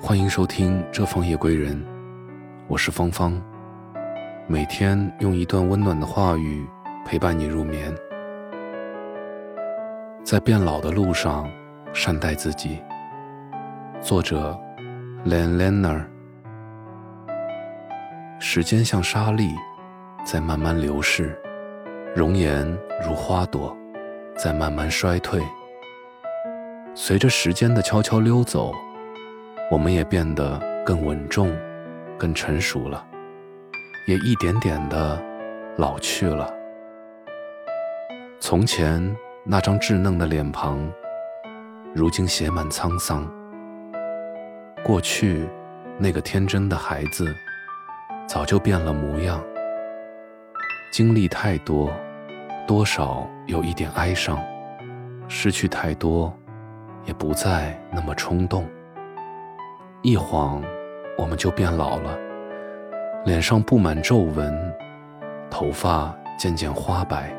欢迎收听《这方夜归人》，我是芳芳。每天用一段温暖的话语陪伴你入眠，在变老的路上善待自己。作者：Len Lenner。时间像沙粒，在慢慢流逝；容颜如花朵，在慢慢衰退。随着时间的悄悄溜走，我们也变得更稳重、更成熟了，也一点点的老去了。从前那张稚嫩的脸庞，如今写满沧桑。过去那个天真的孩子。早就变了模样，经历太多，多少有一点哀伤；失去太多，也不再那么冲动。一晃，我们就变老了，脸上布满皱纹，头发渐渐花白，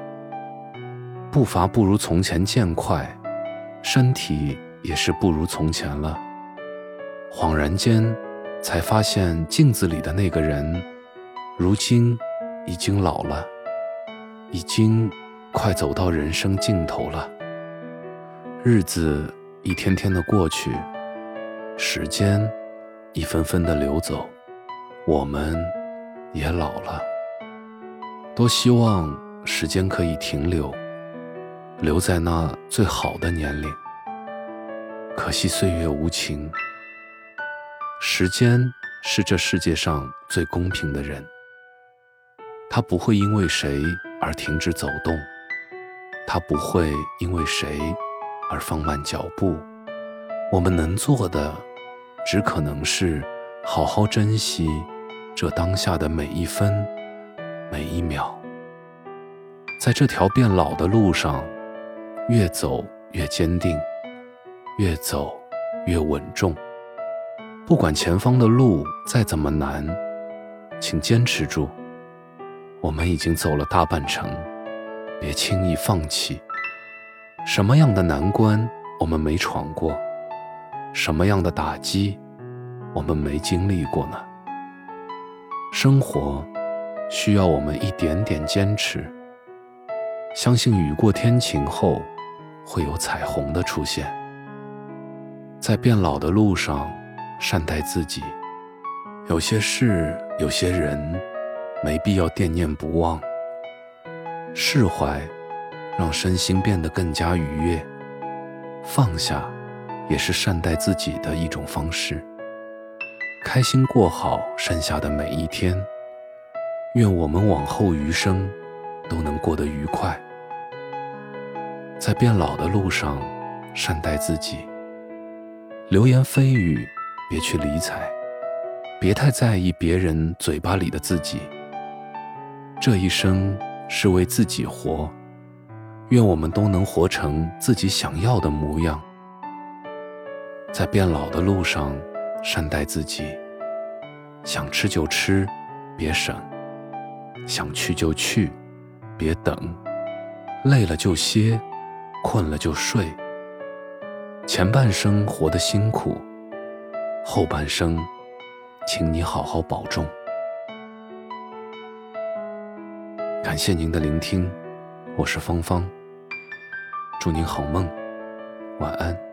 步伐不如从前渐快，身体也是不如从前了。恍然间。才发现镜子里的那个人，如今已经老了，已经快走到人生尽头了。日子一天天的过去，时间一分分的流走，我们也老了。多希望时间可以停留，留在那最好的年龄。可惜岁月无情。时间是这世界上最公平的人，他不会因为谁而停止走动，他不会因为谁而放慢脚步。我们能做的，只可能是好好珍惜这当下的每一分每一秒，在这条变老的路上，越走越坚定，越走越稳重。不管前方的路再怎么难，请坚持住。我们已经走了大半程，别轻易放弃。什么样的难关我们没闯过？什么样的打击我们没经历过呢？生活需要我们一点点坚持。相信雨过天晴后，会有彩虹的出现。在变老的路上。善待自己，有些事，有些人，没必要惦念不忘。释怀，让身心变得更加愉悦。放下，也是善待自己的一种方式。开心过好剩下的每一天。愿我们往后余生，都能过得愉快。在变老的路上，善待自己。流言蜚语。别去理睬，别太在意别人嘴巴里的自己。这一生是为自己活，愿我们都能活成自己想要的模样。在变老的路上，善待自己。想吃就吃，别省；想去就去，别等。累了就歇，困了就睡。前半生活得辛苦。后半生，请你好好保重。感谢您的聆听，我是芳芳。祝您好梦，晚安。